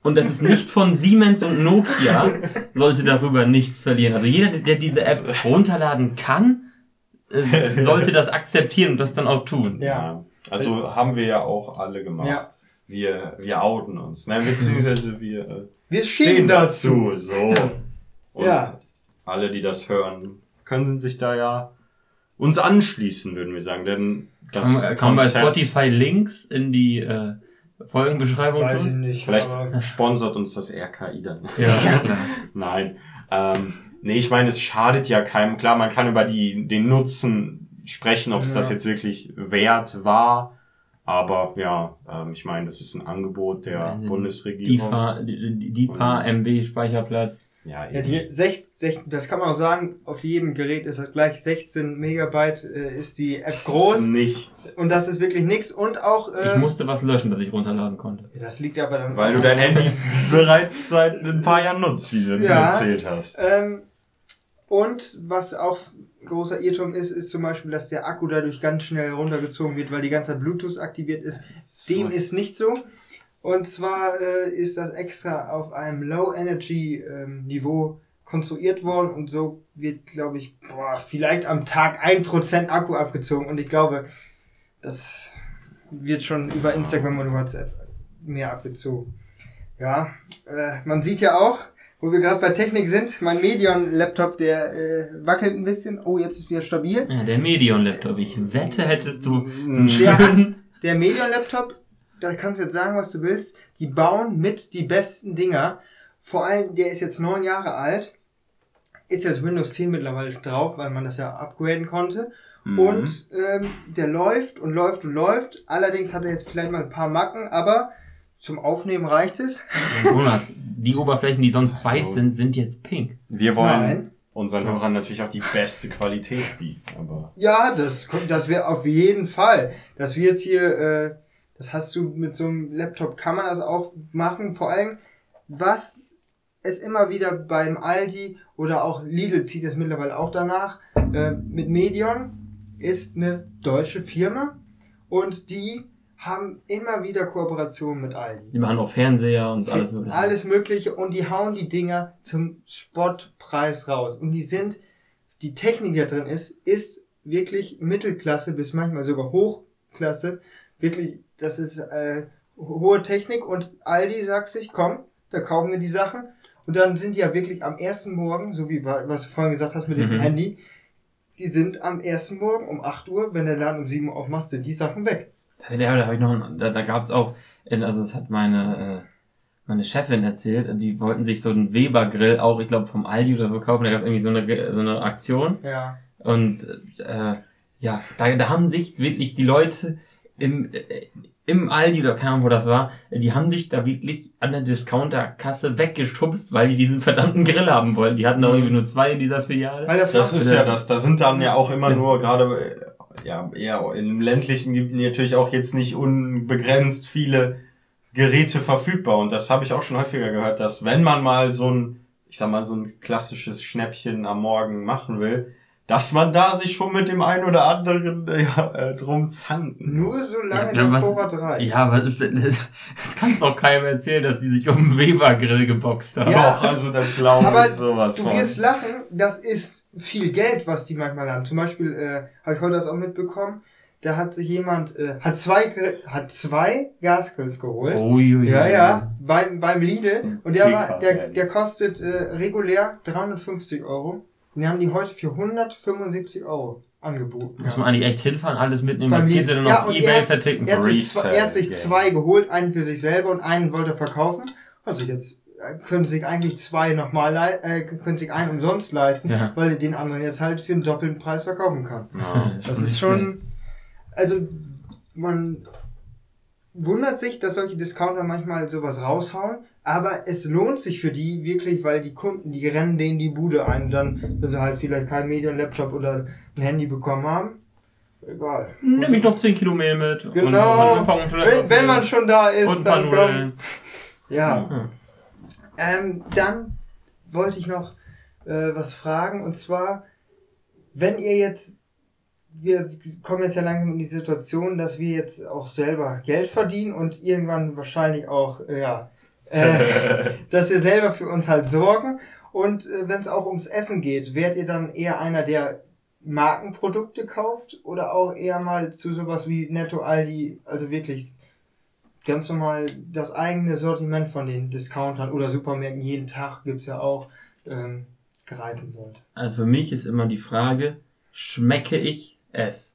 und das ist nicht von Siemens und Nokia, sollte darüber nichts verlieren. Also jeder, der diese App runterladen kann, äh, sollte das akzeptieren und das dann auch tun. Ja. Also haben wir ja auch alle gemacht. Ja. Wir, wir outen uns. Ne? Beziehungsweise wir äh, Wir stehen stehen dazu. dazu. So. Und Ja. Alle, die das hören, können sich da ja uns anschließen, würden wir sagen. Denn das Kann, kann man bei Spotify Links in die äh, Folgenbeschreibung Weiß ich nicht. Vielleicht sponsert uns das RKI dann. Ja. Nein. Ähm, nee, ich meine, es schadet ja keinem. Klar, man kann über die, den Nutzen sprechen, ob es Ja. das jetzt wirklich wert war. Aber ja, ähm, ich meine, das ist ein Angebot der Also Die, Bundesregierung. Fa- die, die, die paar MB Speicherplatz. Ja, Ja, die 16, das kann man auch sagen, auf jedem Gerät ist das gleich 16 Megabyte äh, ist die App Das ist groß nichts. und das ist wirklich nichts und auch Ich äh, musste was löschen, das ich runterladen konnte. das liegt aber dann Weil du dein Handy bereits seit ein paar Jahren nutzt, wie du Ja. erzählt hast. Ähm, und was auch großer Irrtum ist, ist zum Beispiel, dass der Akku dadurch ganz schnell runtergezogen wird, weil die ganze Bluetooth aktiviert ist. Dem ist nicht so. Und zwar äh, ist das extra auf einem Low-Energy-Niveau konstruiert worden und so wird, glaube ich, boah, vielleicht am Tag 1% Akku abgezogen und ich glaube, das wird schon über Instagram und WhatsApp mehr abgezogen. Ja, äh, man sieht ja auch, wo wir gerade bei Technik sind, mein Medion-Laptop, der äh, wackelt ein bisschen. Oh, jetzt ist wieder stabil. Ja, der Medion-Laptop. Ich wette, hättest du einen Der schönen... der Medion-Laptop, da kannst du jetzt sagen, was du willst, die bauen mit die besten Dinger. Vor allem, der ist jetzt neun Jahre alt, ist jetzt Windows 10 mittlerweile drauf, weil man das ja upgraden konnte. Mhm. Und ähm, der läuft und läuft und läuft. Allerdings hat er jetzt vielleicht mal ein paar Macken, aber zum Aufnehmen reicht es. Jonas, die Oberflächen, die sonst weiß sind, sind jetzt pink. wir wollen Nein. unseren Hörern natürlich auch die beste Qualität bieten. Aber Ja, das, kommt- das wäre auf jeden Fall. Das wird hier, äh, das hast du mit so einem Laptop, kann man das auch machen. Vor allem, was es immer wieder beim Aldi oder auch Lidl zieht es mittlerweile auch danach, äh, mit Medion ist eine deutsche Firma und die haben immer wieder Kooperationen mit Aldi. Die machen auch Fernseher und alles mögliche. Alles Mögliche und die hauen die Dinger zum Spottpreis raus. Und die sind, die Technik, die da drin ist, ist wirklich Mittelklasse bis manchmal sogar Hochklasse. Wirklich, das ist äh, hohe Technik und Aldi sagt sich, komm, da kaufen wir die Sachen. Und dann sind die ja wirklich am ersten Morgen, so wie wa- was du vorhin gesagt hast mit dem Mhm. Handy, die sind am ersten Morgen um 8 Uhr, wenn der Laden um 7 Uhr aufmacht, sind die Sachen weg. Da, da, habe ich noch, einen- da, da gab's auch, äh, also das hat meine, äh, meine Chefin erzählt, die wollten sich so einen Weber-Grill auch, ich glaube vom Aldi oder so kaufen, da gab's irgendwie so eine, so eine Aktion Ja. und äh, ja, da, da haben sich wirklich die Leute im, äh, im Aldi oder keine Ahnung, wo das war, die haben sich da wirklich an der Discounterkasse weggeschubst, weil die diesen verdammten Grill haben wollten. Die hatten da irgendwie nur zwei in dieser Filiale. Weil das, das ist ja das. Da sind dann ja auch immer nur gerade äh, ja eher im ländlichen Gebiet natürlich auch jetzt nicht unbegrenzt viele Geräte verfügbar. Und das habe ich auch schon häufiger gehört, dass wenn man mal so ein, ich sag mal, so ein klassisches Schnäppchen am Morgen machen will, dass man da sich schon mit dem einen oder anderen äh, äh, drum zanken Nur solange Ja, der was- Vorrat reicht. Ja, was ist denn das? Das kannst doch keinem erzählen, dass die sich um einen Weber-Grill geboxt haben. Ja. Doch, also das glaube Aber ich sowas Du von. wirst lachen, das ist viel Geld, was die manchmal haben. Zum Beispiel, äh, habe ich heute das auch mitbekommen, da hat sich jemand, äh, hat zwei, hat zwei Gasgrills geholt. Uiuiui. Ja, ja, beim, beim Lidl. Und der, war, der, der kostet äh, regulär 350 Euro. Und die haben die heute für 175 Euro angeboten. Muss man eigentlich echt hinfahren, alles mitnehmen, was geht denn Ja, auf Ebay er hat- verticken? Er hat sich, zwei, er hat sich zwei geholt, einen für sich selber und einen wollte er verkaufen. Also jetzt äh, können sich eigentlich zwei nochmal, äh, können sich einen umsonst leisten, Ja. weil er den anderen jetzt halt für einen doppelten Preis verkaufen kann. Ja. Das ist schon, also man wundert sich, dass solche Discounter manchmal sowas raushauen, aber es lohnt sich für die wirklich, weil die Kunden, die rennen denen die Bude ein und dann, wenn sie halt vielleicht kein Medium, Laptop oder ein Handy bekommen haben, egal. Nimm ich noch 10 Kilo Mehl mit. Genau. Und, und Wenn, wenn man schon da ist, und dann komm. Nudeln. Ja. Ja. Ähm, dann wollte ich noch äh, was fragen und zwar, wenn ihr jetzt, wir kommen jetzt ja langsam in die Situation, dass wir jetzt auch selber Geld verdienen und irgendwann wahrscheinlich auch, ja, äh, dass wir selber für uns halt sorgen und äh, wenn es auch ums Essen geht, werdet ihr dann eher einer, der Markenprodukte kauft oder auch eher mal zu sowas wie Netto Aldi, also wirklich ganz normal das eigene Sortiment von den Discountern oder Supermärkten, jeden Tag gibt's ja auch, ähm, greifen sollte. Also für mich ist immer die Frage, schmecke ich es?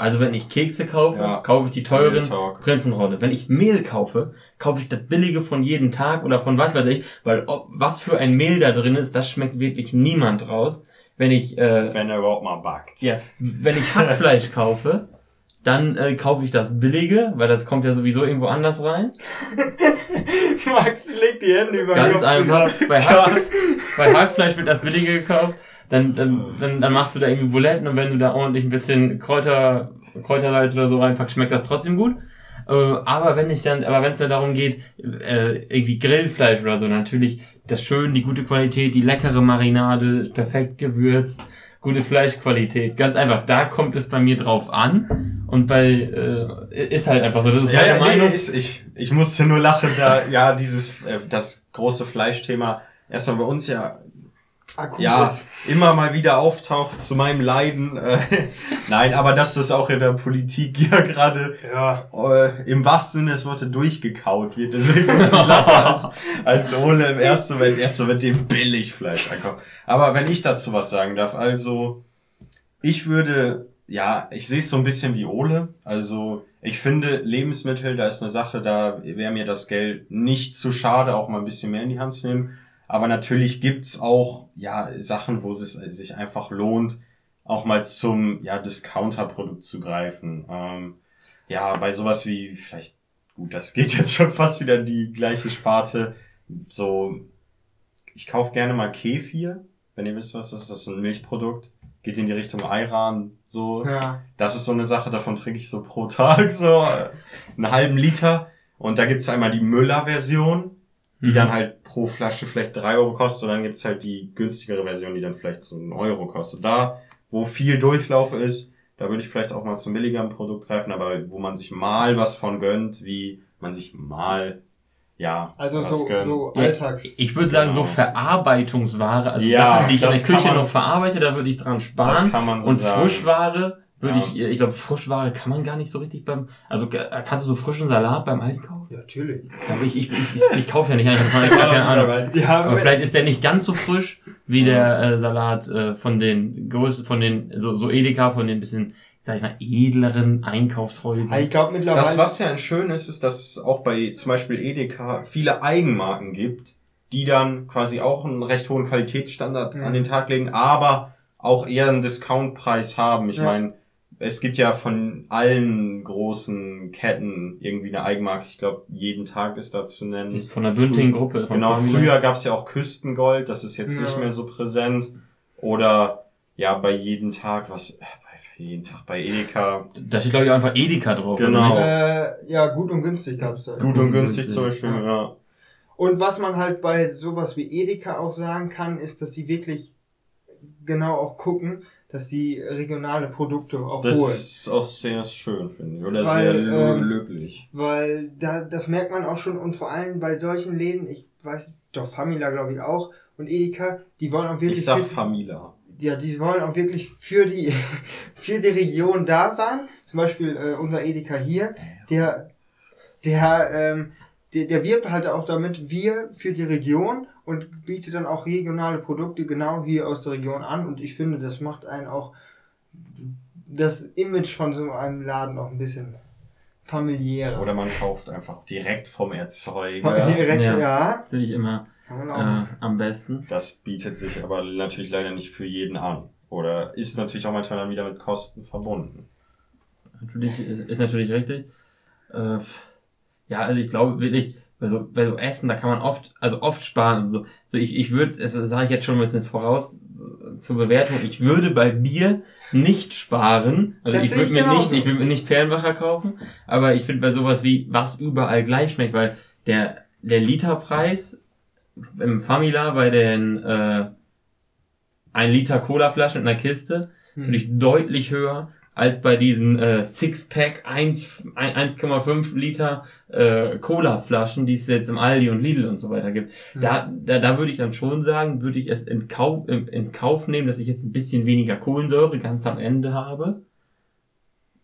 Also wenn ich Kekse kaufe, Ja. kaufe ich die teuren. Prinzenrolle. Wenn ich Mehl kaufe, kaufe ich das billige von jedem Tag oder von was weiß ich, weil ob, was für ein Mehl da drin ist, das schmeckt wirklich niemand raus. wenn ich, äh, Wenn er überhaupt mal backt. ja, wenn ich Hackfleisch kaufe, dann äh, kaufe ich das billige, weil das kommt ja sowieso irgendwo anders rein. Max legt die Hände über Ganz einfach. Bei, Hack, bei Hackfleisch wird das billige gekauft. Dann, dann, dann, dann machst du da irgendwie Buletten und wenn du da ordentlich ein bisschen Kräuter, Kräutersalz oder so reinpackst, schmeckt das trotzdem gut. Äh, aber wenn ich dann, aber wenn es dann darum geht, äh, irgendwie Grillfleisch oder so, natürlich das schön, die gute Qualität, die leckere Marinade, perfekt gewürzt, gute Fleischqualität. Ganz einfach, da kommt es bei mir drauf an. Und bei, äh, ist halt einfach so, das ist Ja, meine ja, nee, Meinung. ist, ich, ich musste nur lachen, da, ja, dieses, äh, das große Fleischthema erstmal bei uns ja, Akut ja, ist. immer mal wieder auftaucht zu meinem Leiden. Nein, aber dass das auch in der Politik ja gerade Ja. äh, im wahrsten Sinne des Wortes durchgekaut wird. Deswegen lachen, als, als Ole im ersten Moment erst mit dem Billigfleisch ankommt. Aber wenn ich dazu was sagen darf, also ich würde, ja, ich sehe es so ein bisschen wie Ole. Also ich finde Lebensmittel, da ist eine Sache, da wäre mir das Geld nicht zu schade, auch mal ein bisschen mehr in die Hand zu nehmen. Aber natürlich gibt's auch ja Sachen, wo es sich einfach lohnt, auch mal zum ja Discounter-Produkt zu greifen. Ähm, ja, bei sowas wie vielleicht gut, das geht jetzt schon fast wieder die gleiche Sparte. So, ich kaufe gerne mal Kefir, wenn ihr wisst, was das ist. Das ist ein Milchprodukt. Geht in die Richtung Ayran, so. Ja. Das ist so eine Sache, davon trinke ich so pro Tag so einen halben Liter. Und da gibt's einmal die Müller-Version, die Mhm. dann halt pro Flasche vielleicht drei Euro kostet. Und dann gibt's halt die günstigere Version, die dann vielleicht so einen Euro kostet. Da, wo viel Durchlauf ist, da würde ich vielleicht auch mal zum billigeren Produkt greifen, aber wo man sich mal was von gönnt, wie man sich mal, ja, Also so, gönnt. so Ja, Alltags. Ich würde sagen, so Genau. Verarbeitungsware, also Ja, Sachen, die ich in der das Küche man- noch verarbeite, da würde ich dran das sparen. kann man so Und sagen. Frischware würde Ja. ich, ich glaube, Frischware kann man gar nicht so richtig beim, also äh, kannst du so frischen Salat beim Aldi kaufen? Ja, natürlich. Aber ich, ich, ich, ich, ich kaufe ja nicht, ich habe keine Ahnung. Ja, Aber vielleicht ist der nicht ganz so frisch wie der äh, Salat äh, von den größten, von den, so, so Edeka, von den bisschen, sag ich mal, edleren Einkaufshäusern. ich glaube mittlerweile. Das, was ja schön ist, ist, dass es auch bei zum Beispiel Edeka viele Eigenmarken gibt, die dann quasi auch einen recht hohen Qualitätsstandard Mhm. an den Tag legen, aber auch eher einen Discountpreis haben. Ich Ja. meine, es gibt ja von allen großen Ketten irgendwie eine Eigenmarke. Ich glaube, jeden Tag ist da zu nennen. ist von der Büntigen Gruppe. Genau, Famila. früher gab's ja auch Küstengold, das ist jetzt Ja. nicht mehr so präsent. Oder ja, bei jeden Tag, was, äh, bei jeden Tag bei Edeka. Da steht, glaube ich, einfach Edeka drauf. Genau. äh, ja, gut und günstig gab's da. Gut und günstig zum Beispiel, Ja. ja. Und was man halt bei sowas wie Edeka auch sagen kann, ist, dass sie wirklich genau auch gucken, dass sie regionale Produkte auch Das holen. ist auch sehr schön, finde ich. Oder Weil, sehr ähm, löblich. Weil da, das merkt man auch schon und vor allem bei solchen Läden, ich weiß, doch Famila glaube ich auch und Edeka, die wollen auch wirklich Ich sag für, Famila. ja, die wollen auch wirklich für die für die Region da sein. Zum Beispiel äh, unser Edeka hier, der der ähm, der, der wirbt halt auch damit wir für die Region und bietet dann auch regionale Produkte genau hier aus der Region an und ich finde, das macht einen auch das Image von so einem Laden auch ein bisschen familiärer. Oder man kauft einfach direkt vom Erzeuger. Direkt, Ja. ja. Finde ich immer äh, am besten. Das bietet sich aber natürlich leider nicht für jeden an. Oder ist natürlich auch manchmal dann wieder mit Kosten verbunden. Natürlich, ist, ist natürlich richtig. Äh, ja, also ich glaube wirklich, bei so, bei so Essen, da kann man oft, also oft sparen. Also, so ich, ich würde, das sage ich jetzt schon ein bisschen voraus äh, zur Bewertung, ich würde bei Bier nicht sparen. Also Das ich würde mir genauso. nicht, ich würde mir nicht Perlenbacher kaufen, aber ich finde bei sowas wie, was überall gleich schmeckt, weil der, der Literpreis im Famila bei den äh, 1 Liter Colaflaschen in der Kiste Hm. finde ich deutlich höher als bei diesen äh, Sixpack 1 1,5 Liter äh, Cola-Flaschen, die es jetzt im Aldi und Lidl und so weiter gibt. Hm. Da, da, da würde ich dann schon sagen, würde ich es in Kauf, in, in Kauf nehmen, dass ich jetzt ein bisschen weniger Kohlensäure ganz am Ende habe.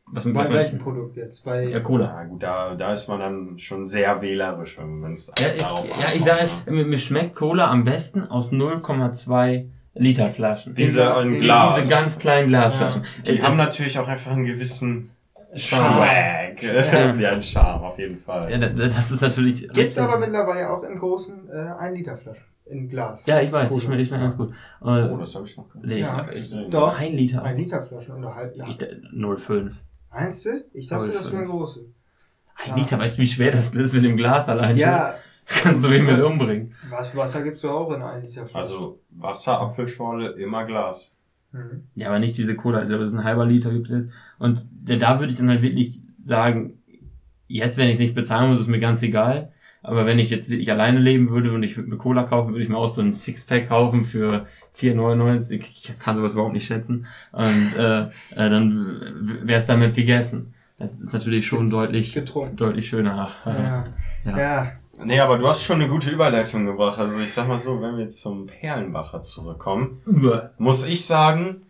Was Bei was welchem Produkt jetzt? Bei Ja, Cola. Ja, gut, da, da ist man dann schon sehr wählerisch, wenn es Ja, ich, darauf ja, ich sage, mir, mir schmeckt Cola am besten aus 0,2 Liter Flaschen. Diese Diese- in Glas. Diese ganz kleinen Glasflaschen. Die Äh, haben das- natürlich auch einfach einen gewissen Swag. ja, ein Charme, auf jeden Fall. Ja, da- da- das ist natürlich. Gibt's aber mittlerweile auch in großen äh, 1 Liter Flaschen. In Glas. Ja, ich weiß, ich Cola. schmecke ich schmeck ganz gut. Oh, Äh, das habe ich noch gar nicht. nee, Ja. ich, ich, Doch. Ein Liter. 1 Liter Flaschen oder halb. Ich, 0,5. Meinst du? Ich dachte, Aber das ich- wären große. Ein Ja. Liter, weißt du, wie schwer das ist mit dem Glas allein? Ja, Kannst du wen mit umbringen. was, Wasser gibt's doch auch in 1 Liter Flaschen. Also Wasser, Apfelschorle, immer Glas. Mhm. Ja, aber nicht diese Cola, also das ist ein halber Liter. gibt's jetzt. Und da- da würde ich dann halt wirklich sagen, jetzt, wenn ich es nicht bezahlen muss, ist mir ganz egal. Aber wenn ich jetzt wirklich alleine leben würde und ich würde mir Cola kaufen, würde ich mir auch so ein Sixpack kaufen für 4,99. Ich kann sowas überhaupt nicht schätzen. Und äh, äh, dann wäre es damit gegessen. Das ist natürlich schon deutlich, Getrunken. deutlich schöner. Ach, Ja. Ja. ja. Nee, aber du hast schon eine gute Überleitung gebracht. Also ich sag mal so, wenn wir jetzt zum Perlenbacher zurückkommen, Uah. muss ich sagen,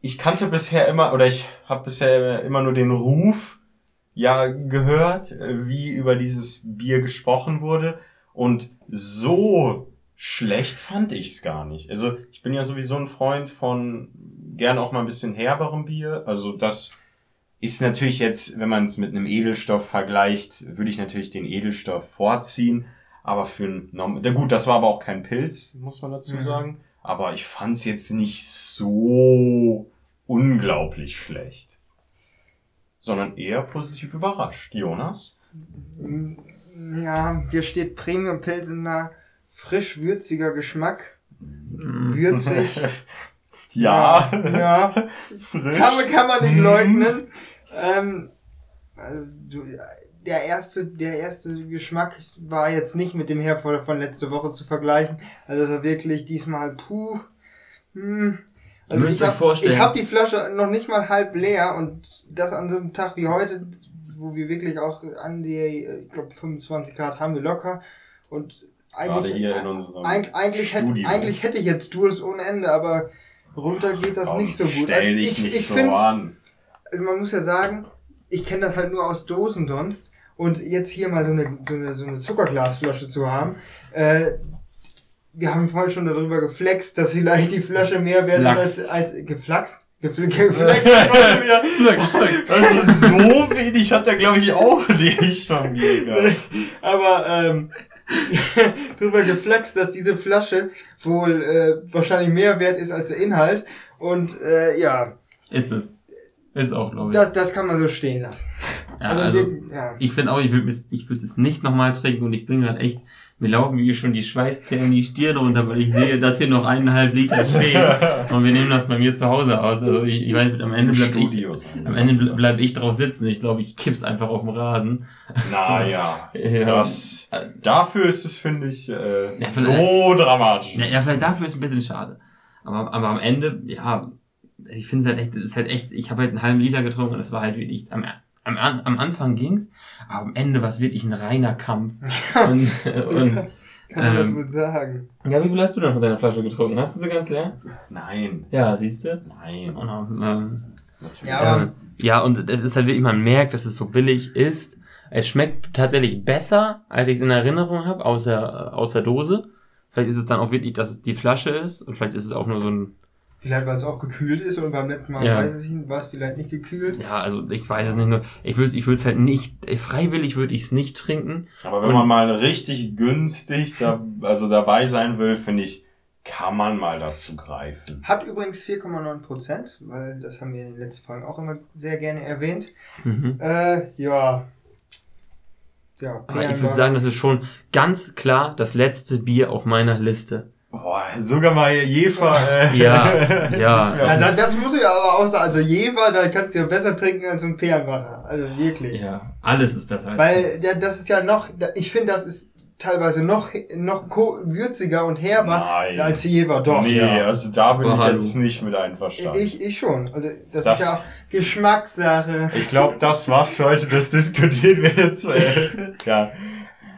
ich kannte bisher immer, oder ich habe bisher immer nur den Ruf ja gehört, wie über dieses Bier gesprochen wurde. Und so schlecht fand ich's gar nicht. Also ich bin ja sowieso ein Freund von gern auch mal ein bisschen herberem Bier. Also das ist natürlich jetzt, wenn man es mit einem Edelstoff vergleicht, würde ich natürlich den Edelstoff vorziehen. Aber für ein Norm ja gut, das war aber auch kein Pilz, muss man dazu Mhm. sagen. Aber ich fand's jetzt nicht so unglaublich schlecht. Sondern eher positiv überrascht. Jonas? Ja, hier steht Premium Pilsener, frisch würziger Geschmack. Mm. Würzig. Ja. Ja. Frisch. Kann, man- kann man nicht Mhm. leugnen. Ähm, also, du, der erste, der erste Geschmack war jetzt nicht mit dem her von, letzte Woche zu vergleichen. Also es war wirklich diesmal puh. Hm. Ihr Also müsst ich habe hab die Flasche noch nicht mal halb leer und das an so einem Tag wie heute, wo wir wirklich auch an die, ich glaube 25 Grad haben wir locker und Gerade eigentlich, hier in unserem Eig eigentlich, hätte, eigentlich hätte ich jetzt Durst ohne Ende, aber runter geht das Komm, nicht so gut. Stell Also dich ich nicht ich so an. Also man muss ja sagen, ich kenne das halt nur aus Dosen sonst. Und jetzt hier mal so eine, so eine, so eine Zuckerglasflasche zu haben, äh, wir haben vorhin schon darüber geflext, dass vielleicht die Flasche mehr wert ist als, als geflaxt. Gefl geflext. Also so wenig hat er, glaube ich, auch nicht von mir gehabt. Aber ähm, drüber geflext, dass diese Flasche wohl äh, wahrscheinlich mehr wert ist als der Inhalt. Und äh, ja, Ist es. Ist auch, glaube ich. das, das kann man so stehen lassen. ja, Also also, wir- ja. ich finde auch, ich würde ich würd es nicht nochmal trinken und ich bin gerade echt, mir laufen wie schon die Schweißperlen die Stirn runter, weil ich sehe, dass hier noch eineinhalb Liter stehen. Und wir nehmen das bei mir zu Hause aus. Also ich, ich weiß, am Ende bleibt ich, am Ende ble- bleib ich drauf sitzen. Ich glaube, ich kipp's einfach auf dem Rasen. Naja, Ja. das, dafür ist es, finde ich, äh, Ja, so dramatisch. Ja, ja, vielleicht dafür ist ein bisschen schade. Aber, aber am Ende, ja, ich finde es halt echt, es ist halt echt, ich habe halt einen halben Liter getrunken und es war halt wirklich, am, am, am Anfang ging's, aber am Ende war es wirklich ein reiner Kampf. Und, und Kann man das ähm, wohl sagen. ja, wie viel hast du denn von deiner Flasche getrunken? Hast du sie ganz leer? Nein, Ja, siehst du? nein. Und, ähm, Natürlich. Ja, aber- äh, ja, und es ist halt wirklich, man merkt, dass es so billig ist. Es schmeckt tatsächlich besser, als ich es in Erinnerung habe, aus der Dose. Vielleicht ist es dann auch wirklich, dass es die Flasche ist und vielleicht ist es auch nur so ein Vielleicht, weil es auch gekühlt ist und beim letzten Mal Ja. weiß ich nicht, war es vielleicht nicht gekühlt. Ja, also ich weiß es nicht nur. Ich würde ich es halt nicht, äh, freiwillig würde ich es nicht trinken. Aber wenn Und- man mal richtig günstig da, also dabei sein will, finde ich, kann man mal dazu greifen. Hat übrigens 4,9 Prozent, weil das haben wir in den letzten Folgen auch immer sehr gerne erwähnt. Mhm. Äh, ja. Ja, Aber ich würde sagen, das ist schon ganz klar das letzte Bier auf meiner Liste. Boah, sogar mal Jefer. Äh, Ja, ja. auf- das, das muss ich aber auch sagen. Also Jever, da kannst du ja besser trinken als ein Perlenbacher. Also wirklich. Ja, alles ist besser als Weil ja, das ist ja noch, ich finde, das ist teilweise noch, noch würziger und herber Nein. als Jever. Doch. nee, ja. also da bin Oh, ich hallo. jetzt nicht mit einverstanden. Ich, ich schon. Also das, Das- ist ja auch Geschmackssache. Ich glaube, das war's für heute. Das diskutieren wir jetzt äh, ja,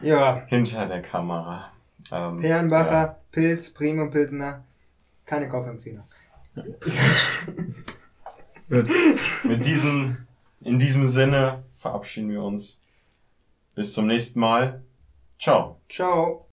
Ja, hinter der Kamera. Ähm, Perlenbacher, Pilz, Premium Pilsener. Keine Kaufempfehlung. ja. Mit diesem, in diesem Sinne verabschieden wir uns. Bis zum nächsten Mal. Ciao. Ciao.